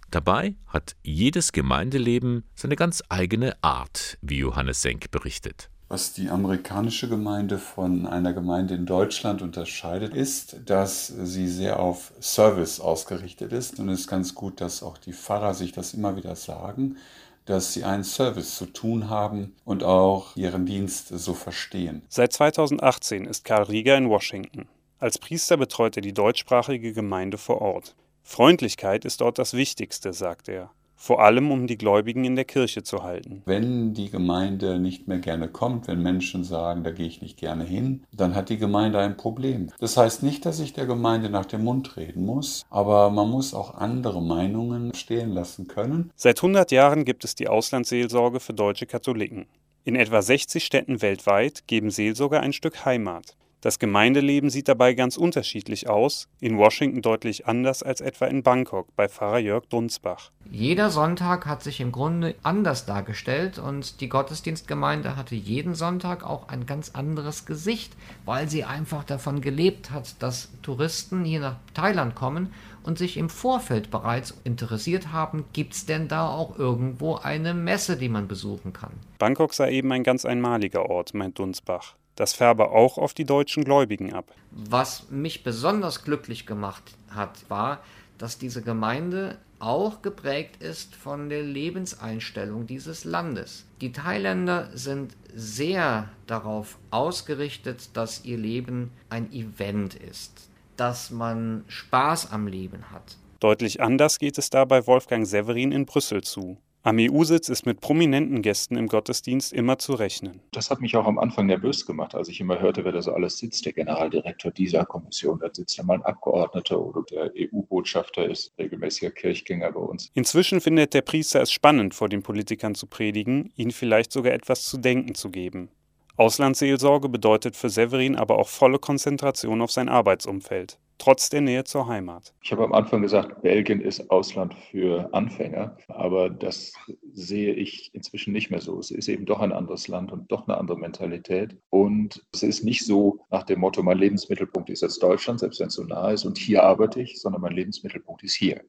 [SPEAKER 2] Dabei hat jedes Gemeindeleben seine ganz eigene Art, wie Johannes Senk berichtet.
[SPEAKER 13] Was die amerikanische Gemeinde von einer Gemeinde in Deutschland unterscheidet, ist, dass sie sehr auf Service ausgerichtet ist. Und es ist ganz gut, dass auch die Pfarrer sich das immer wieder sagen, dass sie einen Service zu tun haben und auch ihren Dienst so verstehen.
[SPEAKER 14] Seit 2018 ist Karl Rieger in Washington. Als Priester betreut er die deutschsprachige Gemeinde vor Ort. Freundlichkeit ist dort das Wichtigste, sagt er vor allem um die Gläubigen in der Kirche zu halten.
[SPEAKER 13] Wenn die Gemeinde nicht mehr gerne kommt, wenn Menschen sagen, da gehe ich nicht gerne hin, dann hat die Gemeinde ein Problem. Das heißt nicht, dass ich der Gemeinde nach dem Mund reden muss, aber man muss auch andere Meinungen stehen lassen können.
[SPEAKER 14] Seit 100 Jahren gibt es die Auslandsseelsorge für deutsche Katholiken. In etwa 60 Städten weltweit geben Seelsorger ein Stück Heimat. Das Gemeindeleben sieht dabei ganz unterschiedlich aus, in Washington deutlich anders als etwa in Bangkok bei Pfarrer Jörg Dunsbach.
[SPEAKER 15] Jeder Sonntag hat sich im Grunde anders dargestellt und die Gottesdienstgemeinde hatte jeden Sonntag auch ein ganz anderes Gesicht, weil sie einfach davon gelebt hat, dass Touristen hier nach Thailand kommen und sich im Vorfeld bereits interessiert haben, gibt es denn da auch irgendwo eine Messe, die man besuchen kann.
[SPEAKER 14] Bangkok sei eben ein ganz einmaliger Ort, meint Dunsbach. Das färbe auch auf die deutschen Gläubigen ab.
[SPEAKER 15] Was mich besonders glücklich gemacht hat, war, dass diese Gemeinde auch geprägt ist von der Lebenseinstellung dieses Landes. Die Thailänder sind sehr darauf ausgerichtet, dass ihr Leben ein Event ist, dass man Spaß am Leben hat.
[SPEAKER 14] Deutlich anders geht es da bei Wolfgang Severin in Brüssel zu. Am EU-Sitz ist mit prominenten Gästen im Gottesdienst immer zu rechnen.
[SPEAKER 16] Das hat mich auch am Anfang nervös gemacht, als ich immer hörte, wer da so alles sitzt. Der Generaldirektor dieser Kommission, da sitzt ja mal ein Abgeordneter oder der EU-Botschafter ist regelmäßiger Kirchgänger bei uns.
[SPEAKER 14] Inzwischen findet der Priester es spannend, vor den Politikern zu predigen, ihnen vielleicht sogar etwas zu denken zu geben. Auslandsseelsorge bedeutet für Severin aber auch volle Konzentration auf sein Arbeitsumfeld, trotz der Nähe zur Heimat.
[SPEAKER 16] Ich habe am Anfang gesagt, Belgien ist Ausland für Anfänger, aber das sehe ich inzwischen nicht mehr so. Es ist eben doch ein anderes Land und doch eine andere Mentalität. Und es ist nicht so nach dem Motto, mein Lebensmittelpunkt ist jetzt Deutschland, selbst wenn es so nah ist und hier arbeite ich, sondern mein Lebensmittelpunkt ist hier.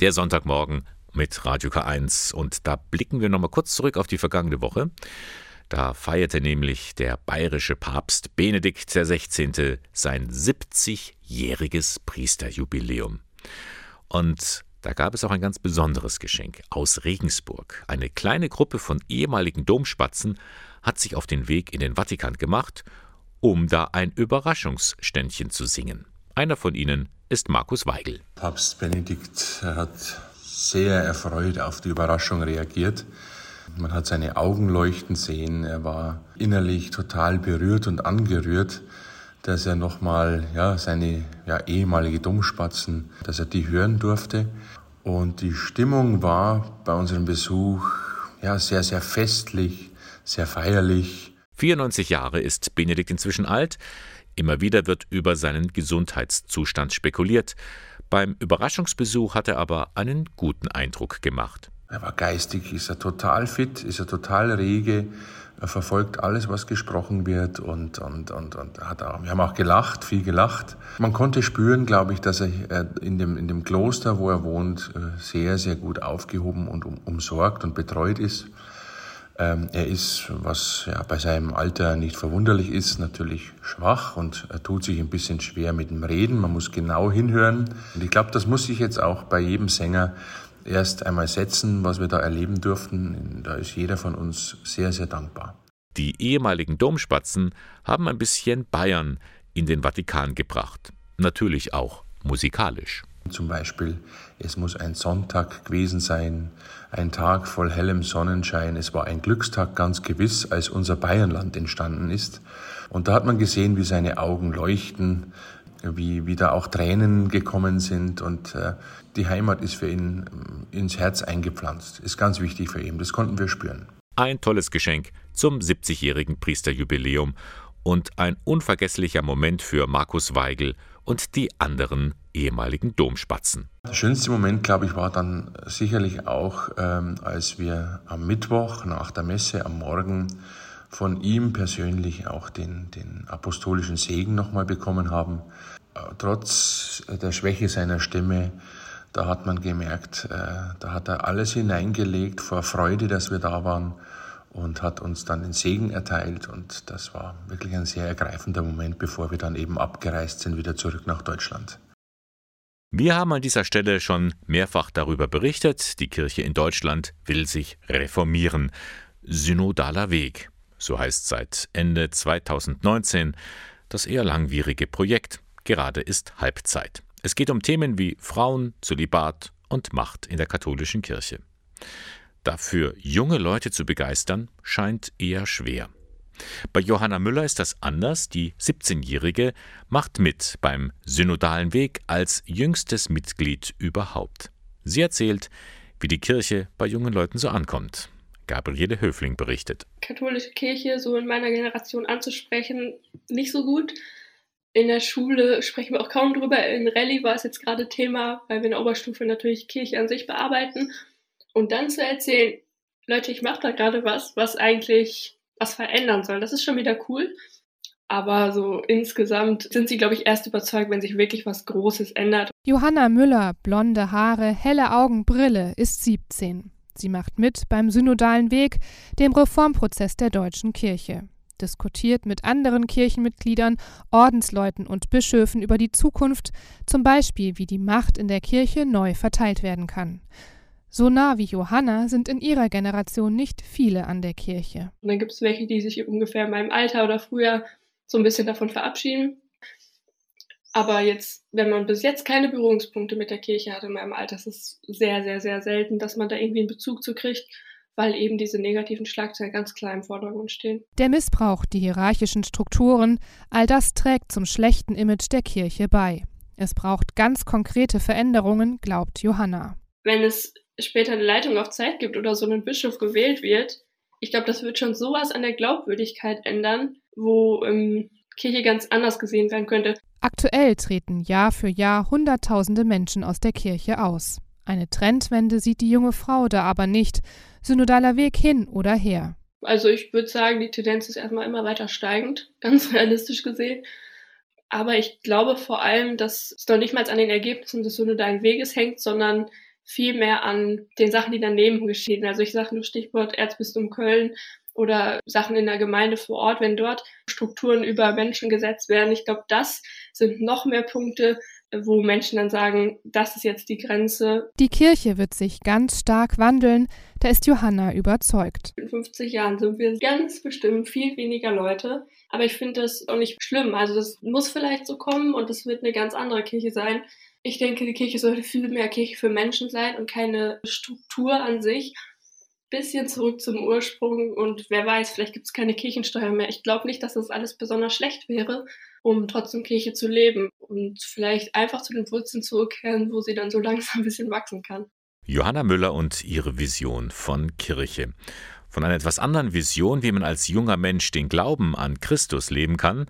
[SPEAKER 2] Der Sonntagmorgen mit Radio K1 und da blicken wir nochmal kurz zurück auf die vergangene Woche. Da feierte nämlich der bayerische Papst Benedikt XVI. sein 70-jähriges Priesterjubiläum. Und da gab es auch ein ganz besonderes Geschenk aus Regensburg. Eine kleine Gruppe von ehemaligen Domspatzen hat sich auf den Weg in den Vatikan gemacht, um da ein Überraschungsständchen zu singen. Einer von ihnen ist Markus Weigel.
[SPEAKER 17] Papst Benedikt hat sehr erfreut auf die Überraschung reagiert. Man hat seine Augen leuchten sehen. Er war innerlich total berührt und angerührt, dass er nochmal ja, seine ja, ehemalige Domspatzen, dass er die hören durfte. Und die Stimmung war bei unserem Besuch ja, sehr, sehr festlich, sehr feierlich.
[SPEAKER 2] 94 Jahre ist Benedikt inzwischen alt. Immer wieder wird über seinen Gesundheitszustand spekuliert. Beim Überraschungsbesuch hat er aber einen guten Eindruck gemacht.
[SPEAKER 17] Er war geistig, ist er total fit, ist er total rege, er verfolgt alles, was gesprochen wird und, und, und, und hat auch, wir haben auch gelacht, viel gelacht. Man konnte spüren, glaube ich, dass er in dem, in dem Kloster, wo er wohnt, äh, sehr, sehr gut aufgehoben und um, umsorgt und betreut ist. Ähm, er ist, was ja bei seinem Alter nicht verwunderlich ist, natürlich schwach und er tut sich ein bisschen schwer mit dem Reden. Man muss genau hinhören. Und ich glaube, das muss sich jetzt auch bei jedem Sänger erst einmal setzen, was wir da erleben durften. Da ist jeder von uns sehr, sehr dankbar.
[SPEAKER 2] Die ehemaligen Domspatzen haben ein bisschen Bayern in den Vatikan gebracht. Natürlich auch musikalisch.
[SPEAKER 17] Zum Beispiel, es muss ein Sonntag gewesen sein, ein Tag voll hellem Sonnenschein. Es war ein Glückstag ganz gewiss, als unser Bayernland entstanden ist. Und da hat man gesehen, wie seine Augen leuchten, wie, wie da auch Tränen gekommen sind und äh, die Heimat ist für ihn äh, ins Herz eingepflanzt. Ist ganz wichtig für ihn. Das konnten wir spüren.
[SPEAKER 2] Ein tolles Geschenk zum 70-jährigen Priesterjubiläum und ein unvergesslicher Moment für Markus Weigel und die anderen ehemaligen Domspatzen.
[SPEAKER 17] Der schönste Moment, glaube ich, war dann sicherlich auch, ähm, als wir am Mittwoch nach der Messe am Morgen von ihm persönlich auch den, den apostolischen Segen nochmal bekommen haben. Trotz der Schwäche seiner Stimme, da hat man gemerkt, äh, da hat er alles hineingelegt vor Freude, dass wir da waren und hat uns dann den Segen erteilt. Und das war wirklich ein sehr ergreifender Moment, bevor wir dann eben abgereist sind, wieder zurück nach Deutschland.
[SPEAKER 2] Wir haben an dieser Stelle schon mehrfach darüber berichtet, die Kirche in Deutschland will sich reformieren. Synodaler Weg. So heißt seit Ende 2019 das eher langwierige Projekt. Gerade ist Halbzeit. Es geht um Themen wie Frauen, Zölibat und Macht in der katholischen Kirche. Dafür junge Leute zu begeistern, scheint eher schwer. Bei Johanna Müller ist das anders. Die 17-Jährige macht mit beim Synodalen Weg als jüngstes Mitglied überhaupt. Sie erzählt, wie die Kirche bei jungen Leuten so ankommt. Gabriele Höfling berichtet.
[SPEAKER 18] Katholische Kirche so in meiner Generation anzusprechen, nicht so gut. In der Schule sprechen wir auch kaum drüber. In Rallye war es jetzt gerade Thema, weil wir in der Oberstufe natürlich Kirche an sich bearbeiten. Und dann zu erzählen, Leute, ich mache da gerade was, was eigentlich was verändern soll, das ist schon wieder cool. Aber so insgesamt sind sie, glaube ich, erst überzeugt, wenn sich wirklich was Großes ändert.
[SPEAKER 19] Johanna Müller, blonde Haare, helle Augen, Brille, ist 17. Sie macht mit beim Synodalen Weg, dem Reformprozess der deutschen Kirche diskutiert mit anderen Kirchenmitgliedern, Ordensleuten und Bischöfen über die Zukunft, zum Beispiel wie die Macht in der Kirche neu verteilt werden kann. So nah wie Johanna sind in ihrer Generation nicht viele an der Kirche.
[SPEAKER 18] Und dann gibt es welche, die sich ungefähr in meinem Alter oder früher so ein bisschen davon verabschieden. Aber jetzt, wenn man bis jetzt keine Berührungspunkte mit der Kirche hat in meinem Alter, ist es sehr, sehr, sehr selten, dass man da irgendwie einen Bezug zu kriegt weil eben diese negativen Schlagzeilen ganz klar im Vordergrund stehen.
[SPEAKER 19] Der Missbrauch, die hierarchischen Strukturen, all das trägt zum schlechten Image der Kirche bei. Es braucht ganz konkrete Veränderungen, glaubt Johanna.
[SPEAKER 18] Wenn es später eine Leitung auf Zeit gibt oder so ein Bischof gewählt wird, ich glaube, das wird schon sowas an der Glaubwürdigkeit ändern, wo ähm, Kirche ganz anders gesehen werden könnte.
[SPEAKER 19] Aktuell treten Jahr für Jahr Hunderttausende Menschen aus der Kirche aus. Eine Trendwende sieht die junge Frau da aber nicht. Synodaler Weg hin oder her.
[SPEAKER 18] Also ich würde sagen, die Tendenz ist erstmal immer weiter steigend, ganz realistisch gesehen. Aber ich glaube vor allem, dass es noch nicht mal an den Ergebnissen des synodalen Weges hängt, sondern vielmehr an den Sachen, die daneben geschehen. Also ich sage nur Stichwort Erzbistum Köln oder Sachen in der Gemeinde vor Ort, wenn dort Strukturen über Menschen gesetzt werden. Ich glaube, das sind noch mehr Punkte, wo Menschen dann sagen, das ist jetzt die Grenze.
[SPEAKER 19] Die Kirche wird sich ganz stark wandeln, da ist Johanna überzeugt.
[SPEAKER 18] In 50 Jahren sind wir ganz bestimmt viel weniger Leute, aber ich finde das auch nicht schlimm. Also das muss vielleicht so kommen und es wird eine ganz andere Kirche sein. Ich denke, die Kirche sollte viel mehr Kirche für Menschen sein und keine Struktur an sich bisschen zurück zum Ursprung und wer weiß, vielleicht gibt es keine Kirchensteuer mehr. Ich glaube nicht, dass das alles besonders schlecht wäre, um trotzdem Kirche zu leben und vielleicht einfach zu den Wurzeln zurückkehren, wo sie dann so langsam ein bisschen wachsen kann.
[SPEAKER 2] Johanna Müller und ihre Vision von Kirche. Von einer etwas anderen Vision, wie man als junger Mensch den Glauben an Christus leben kann,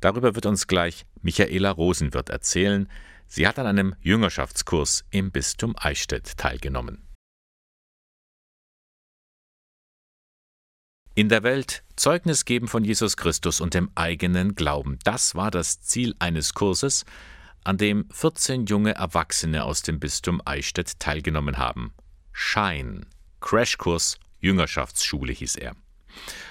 [SPEAKER 2] darüber wird uns gleich Michaela Rosenwirt erzählen. Sie hat an einem Jüngerschaftskurs im Bistum Eichstätt teilgenommen. In der Welt Zeugnis geben von Jesus Christus und dem eigenen Glauben. Das war das Ziel eines Kurses, an dem 14 junge Erwachsene aus dem Bistum Eichstätt teilgenommen haben. Schein, Crashkurs Jüngerschaftsschule hieß er.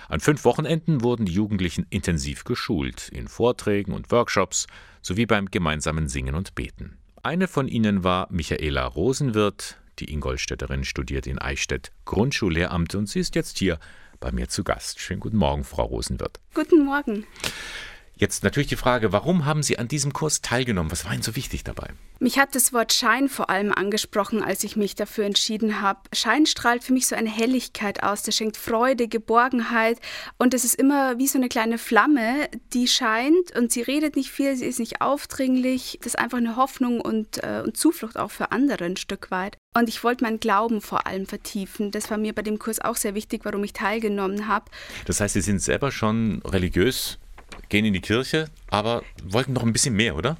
[SPEAKER 2] An fünf Wochenenden wurden die Jugendlichen intensiv geschult, in Vorträgen und Workshops sowie beim gemeinsamen Singen und Beten. Eine von ihnen war Michaela Rosenwirt, die Ingolstädterin studiert in Eichstätt Grundschullehramt und sie ist jetzt hier bei mir zu Gast. Schönen guten Morgen, Frau Rosenwirt.
[SPEAKER 20] Guten Morgen.
[SPEAKER 2] Jetzt natürlich die Frage, warum haben Sie an diesem Kurs teilgenommen? Was war Ihnen so wichtig dabei?
[SPEAKER 20] Mich hat das Wort Schein vor allem angesprochen, als ich mich dafür entschieden habe. Schein strahlt für mich so eine Helligkeit aus, der schenkt Freude, Geborgenheit und es ist immer wie so eine kleine Flamme, die scheint und sie redet nicht viel, sie ist nicht aufdringlich. Das ist einfach eine Hoffnung und, äh, und Zuflucht auch für andere ein Stück weit. Und ich wollte meinen Glauben vor allem vertiefen. Das war mir bei dem Kurs auch sehr wichtig, warum ich teilgenommen habe.
[SPEAKER 2] Das heißt, Sie sind selber schon religiös gehen in die Kirche, aber wollten noch ein bisschen mehr, oder?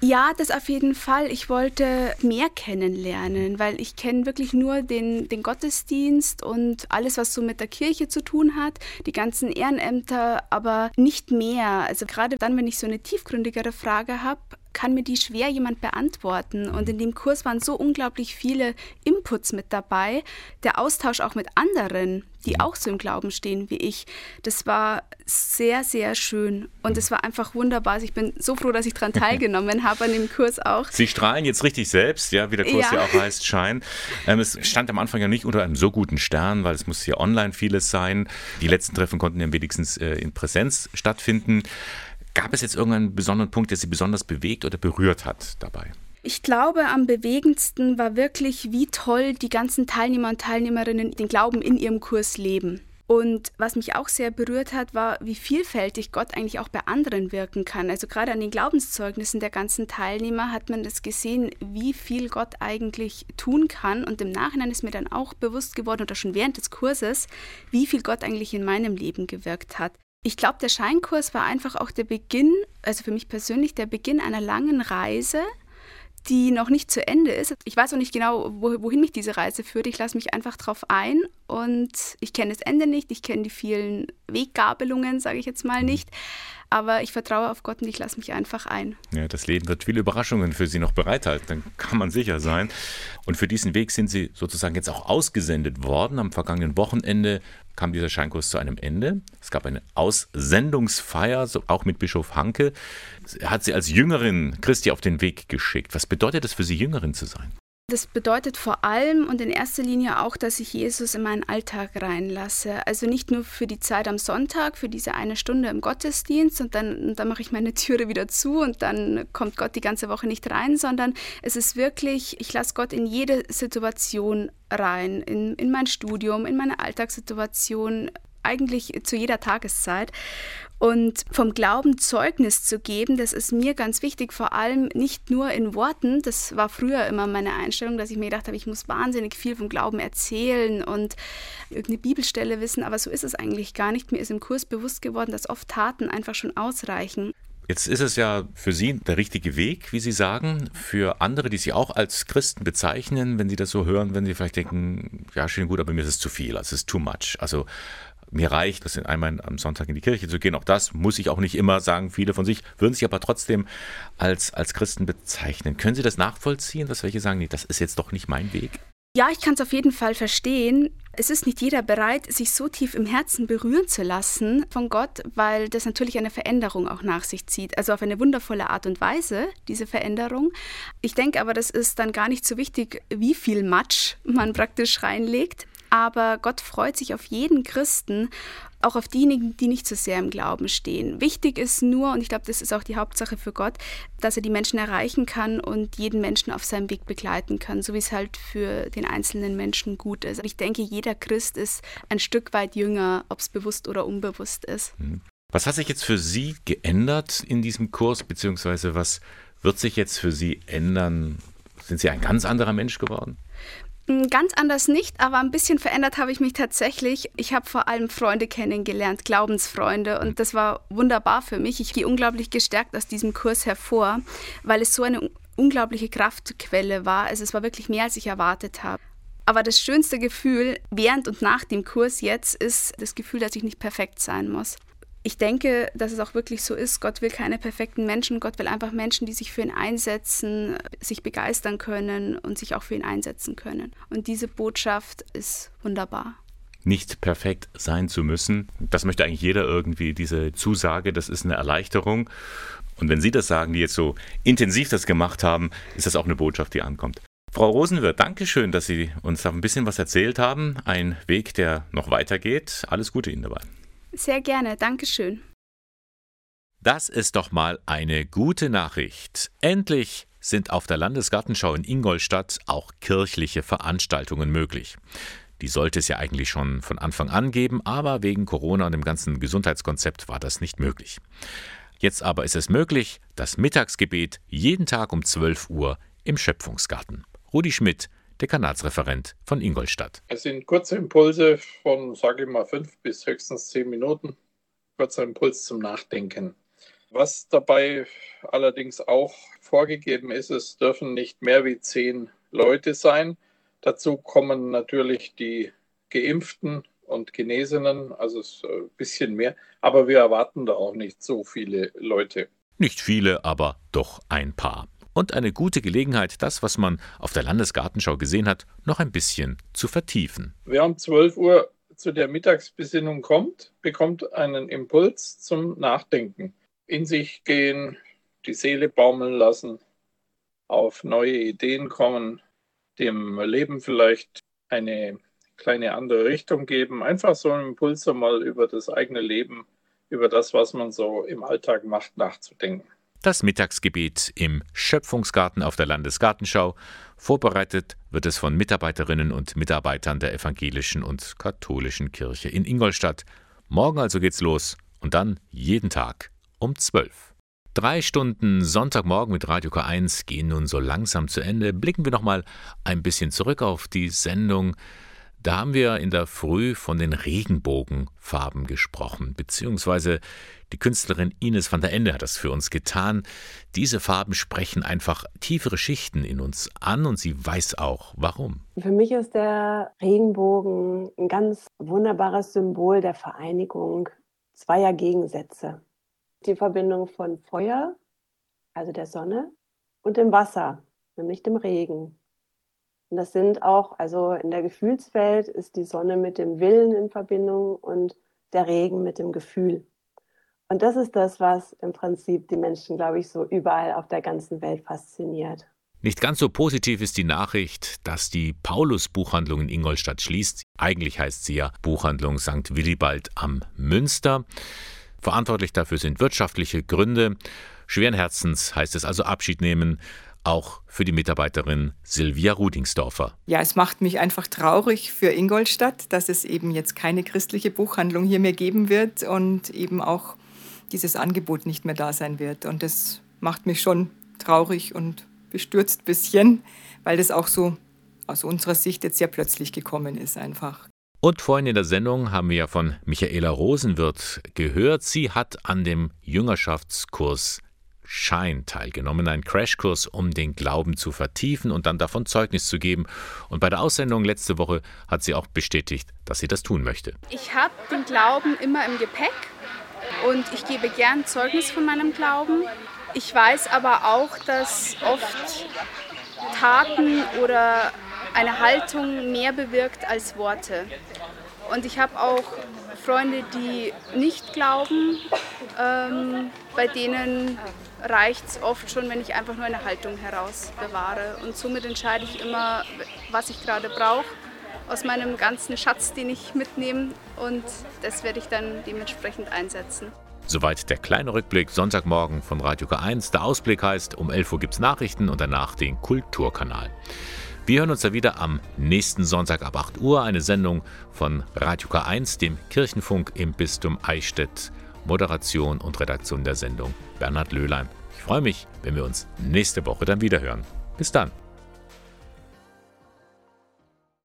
[SPEAKER 20] Ja, das auf jeden Fall. Ich wollte mehr kennenlernen, weil ich kenne wirklich nur den, den Gottesdienst und alles, was so mit der Kirche zu tun hat, die ganzen Ehrenämter, aber nicht mehr. Also gerade dann, wenn ich so eine tiefgründigere Frage habe, kann mir die schwer jemand beantworten. Und in dem Kurs waren so unglaublich viele Inputs mit dabei. Der Austausch auch mit anderen, die mhm. auch so im Glauben stehen wie ich. Das war sehr, sehr schön. Und es war einfach wunderbar. Also ich bin so froh, dass ich daran teilgenommen habe, an dem Kurs auch.
[SPEAKER 2] Sie strahlen jetzt richtig selbst, ja, wie der Kurs ja, ja auch heißt, Schein. Ähm, es stand am Anfang ja nicht unter einem so guten Stern, weil es muss ja online vieles sein. Die letzten Treffen konnten ja wenigstens äh, in Präsenz stattfinden. Gab es jetzt irgendeinen besonderen Punkt, der Sie besonders bewegt oder berührt hat dabei?
[SPEAKER 20] Ich glaube, am bewegendsten war wirklich, wie toll die ganzen Teilnehmer und Teilnehmerinnen den Glauben in ihrem Kurs leben. Und was mich auch sehr berührt hat, war, wie vielfältig Gott eigentlich auch bei anderen wirken kann. Also gerade an den Glaubenszeugnissen der ganzen Teilnehmer hat man das gesehen, wie viel Gott eigentlich tun kann. Und im Nachhinein ist mir dann auch bewusst geworden, oder schon während des Kurses, wie viel Gott eigentlich in meinem Leben gewirkt hat. Ich glaube, der Scheinkurs war einfach auch der Beginn, also für mich persönlich der Beginn einer langen Reise, die noch nicht zu Ende ist. Ich weiß auch nicht genau, wohin mich diese Reise führt. Ich lasse mich einfach drauf ein und ich kenne das Ende nicht, ich kenne die vielen Weggabelungen, sage ich jetzt mal mhm. nicht. Aber ich vertraue auf Gott und ich lasse mich einfach ein.
[SPEAKER 2] Ja, das Leben wird viele Überraschungen für Sie noch bereithalten, dann kann man sicher sein. Und für diesen Weg sind Sie sozusagen jetzt auch ausgesendet worden. Am vergangenen Wochenende kam dieser Scheinkurs zu einem Ende. Es gab eine Aussendungsfeier, auch mit Bischof Hanke. Er hat Sie als Jüngerin Christi auf den Weg geschickt. Was bedeutet es für Sie, Jüngerin zu sein?
[SPEAKER 20] Das bedeutet vor allem und in erster Linie auch, dass ich Jesus in meinen Alltag reinlasse. Also nicht nur für die Zeit am Sonntag, für diese eine Stunde im Gottesdienst und dann, dann mache ich meine Türe wieder zu und dann kommt Gott die ganze Woche nicht rein, sondern es ist wirklich, ich lasse Gott in jede Situation rein, in, in mein Studium, in meine Alltagssituation, eigentlich zu jeder Tageszeit. Und vom Glauben Zeugnis zu geben, das ist mir ganz wichtig, vor allem nicht nur in Worten. Das war früher immer meine Einstellung, dass ich mir gedacht habe, ich muss wahnsinnig viel vom Glauben erzählen und irgendeine Bibelstelle wissen, aber so ist es eigentlich gar nicht. Mir ist im Kurs bewusst geworden, dass oft Taten einfach schon ausreichen.
[SPEAKER 2] Jetzt ist es ja für Sie der richtige Weg, wie Sie sagen. Für andere, die Sie auch als Christen bezeichnen, wenn Sie das so hören, wenn Sie vielleicht denken, ja, schön gut, aber mir ist es zu viel, also es ist too much. Also mir reicht es, einmal am Sonntag in die Kirche zu gehen. Auch das muss ich auch nicht immer sagen. Viele von sich würden sich aber trotzdem als, als Christen bezeichnen. Können Sie das nachvollziehen, dass welche sagen, nee, das ist jetzt doch nicht mein Weg?
[SPEAKER 20] Ja, ich kann es auf jeden Fall verstehen. Es ist nicht jeder bereit, sich so tief im Herzen berühren zu lassen von Gott, weil das natürlich eine Veränderung auch nach sich zieht. Also auf eine wundervolle Art und Weise, diese Veränderung. Ich denke aber, das ist dann gar nicht so wichtig, wie viel Matsch man praktisch reinlegt aber Gott freut sich auf jeden Christen, auch auf diejenigen, die nicht so sehr im Glauben stehen. Wichtig ist nur, und ich glaube, das ist auch die Hauptsache für Gott, dass er die Menschen erreichen kann und jeden Menschen auf seinem Weg begleiten kann, so wie es halt für den einzelnen Menschen gut ist. Ich denke, jeder Christ ist ein Stück weit jünger, ob es bewusst oder unbewusst ist.
[SPEAKER 2] Mhm. Was hat sich jetzt für Sie geändert in diesem Kurs, beziehungsweise was wird sich jetzt für Sie ändern? Sind Sie ein ganz anderer Mensch geworden?
[SPEAKER 20] Hm, ganz anders nicht, aber ein bisschen verändert habe ich mich tatsächlich. Ich habe vor allem Freunde kennengelernt, Glaubensfreunde, und das war wunderbar für mich. Ich gehe unglaublich gestärkt aus diesem Kurs hervor, weil es so eine unglaubliche Kraftquelle war. Also es war wirklich mehr, als ich erwartet habe. Aber das schönste Gefühl während und nach dem Kurs jetzt ist das Gefühl, dass ich nicht perfekt sein muss ich denke, dass es auch wirklich so ist. Gott will keine perfekten Menschen. Gott will einfach Menschen, die sich für ihn einsetzen, sich begeistern können und sich auch für ihn einsetzen können. Und diese Botschaft ist wunderbar.
[SPEAKER 2] Nicht perfekt sein zu müssen, das möchte eigentlich jeder irgendwie, diese Zusage, das ist eine Erleichterung. Und wenn Sie das sagen, die jetzt so intensiv das gemacht haben, ist das auch eine Botschaft, die ankommt. Frau Rosenwirth, danke schön, dass Sie uns da ein bisschen was erzählt haben. Ein Weg, der noch weitergeht. Alles Gute Ihnen dabei.
[SPEAKER 20] Sehr gerne, Dankeschön.
[SPEAKER 2] Das ist doch mal eine gute Nachricht. Endlich sind auf der Landesgartenschau in Ingolstadt auch kirchliche Veranstaltungen möglich. Die sollte es ja eigentlich schon von Anfang an geben, aber wegen Corona und dem ganzen Gesundheitskonzept war das nicht möglich. Jetzt aber ist es möglich, das Mittagsgebet jeden Tag um 12 Uhr im Schöpfungsgarten. Rudi Schmidt, Dekanatsreferent von Ingolstadt.
[SPEAKER 21] Es sind kurze Impulse von, sage ich mal, fünf bis höchstens zehn Minuten. Kurzer Impuls zum Nachdenken. Was dabei allerdings auch vorgegeben ist, es dürfen nicht mehr wie zehn Leute sein. Dazu kommen natürlich die Geimpften und Genesenen, also ein bisschen mehr. Aber wir erwarten da auch nicht so viele Leute.
[SPEAKER 2] Nicht viele, aber doch ein paar und eine gute Gelegenheit, das, was man auf der Landesgartenschau gesehen hat, noch ein bisschen zu vertiefen.
[SPEAKER 21] Wer um 12 Uhr zu der Mittagsbesinnung kommt, bekommt einen Impuls zum Nachdenken. In sich gehen, die Seele baumeln lassen, auf neue Ideen kommen, dem Leben vielleicht eine kleine andere Richtung geben. Einfach so einen Impuls einmal über das eigene Leben, über das, was man so im Alltag macht, nachzudenken.
[SPEAKER 2] Das Mittagsgebet im Schöpfungsgarten auf der Landesgartenschau. Vorbereitet wird es von Mitarbeiterinnen und Mitarbeitern der evangelischen und katholischen Kirche in Ingolstadt. Morgen also geht's los und dann jeden Tag um 12. Drei Stunden Sonntagmorgen mit Radio K1 gehen nun so langsam zu Ende. Blicken wir noch mal ein bisschen zurück auf die Sendung. Da haben wir in der Früh von den Regenbogenfarben gesprochen, beziehungsweise die Künstlerin Ines van der Ende hat das für uns getan. Diese Farben sprechen einfach tiefere Schichten in uns an und sie weiß auch warum.
[SPEAKER 4] Für mich ist der Regenbogen ein ganz wunderbares Symbol der Vereinigung zweier Gegensätze die Verbindung von Feuer, also der Sonne, und dem Wasser, nämlich dem Regen. Und das sind auch, also in der Gefühlswelt ist die Sonne mit dem Willen in Verbindung und der Regen mit dem Gefühl. Und das ist das, was im Prinzip die Menschen, glaube ich, so überall auf der ganzen Welt fasziniert.
[SPEAKER 2] Nicht ganz so positiv ist die Nachricht, dass die Paulus-Buchhandlung in Ingolstadt schließt. Eigentlich heißt sie ja Buchhandlung St. Willibald am Münster. Verantwortlich dafür sind wirtschaftliche Gründe. Schweren Herzens heißt es also Abschied nehmen, auch für die Mitarbeiterin Silvia Rudingsdorfer.
[SPEAKER 11] Ja, es macht mich einfach traurig für Ingolstadt, dass es eben jetzt keine christliche Buchhandlung hier mehr geben wird und eben auch dieses Angebot nicht mehr da sein wird. Und das macht mich schon traurig und bestürzt ein bisschen, weil das auch so aus unserer Sicht jetzt sehr plötzlich gekommen ist einfach.
[SPEAKER 2] Und vorhin in der Sendung haben wir ja von Michaela Rosenwirth gehört. Sie hat an dem Jüngerschaftskurs Schein teilgenommen, ein Crashkurs, um den Glauben zu vertiefen und dann davon Zeugnis zu geben. Und bei der Aussendung letzte Woche hat sie auch bestätigt, dass sie das tun möchte.
[SPEAKER 20] Ich habe den Glauben immer im Gepäck und ich gebe gern Zeugnis von meinem Glauben. Ich weiß aber auch, dass oft Taten oder eine Haltung mehr bewirkt als Worte. Und ich habe auch Freunde, die nicht glauben. Ähm, bei denen reicht es oft schon, wenn ich einfach nur eine Haltung heraus bewahre. Und somit entscheide ich immer, was ich gerade brauche aus meinem ganzen Schatz, den ich mitnehme. Und das werde ich dann dementsprechend einsetzen.
[SPEAKER 2] Soweit der kleine Rückblick Sonntagmorgen von Radio K1. Der Ausblick heißt, um 11 Uhr gibt es Nachrichten und danach den Kulturkanal. Wir hören uns ja wieder am nächsten Sonntag ab 8 Uhr. Eine Sendung von Radio K1, dem Kirchenfunk im Bistum Eichstätt. Moderation und Redaktion der Sendung Bernhard Löhlein. Ich freue mich, wenn wir uns nächste Woche dann wieder hören. Bis dann.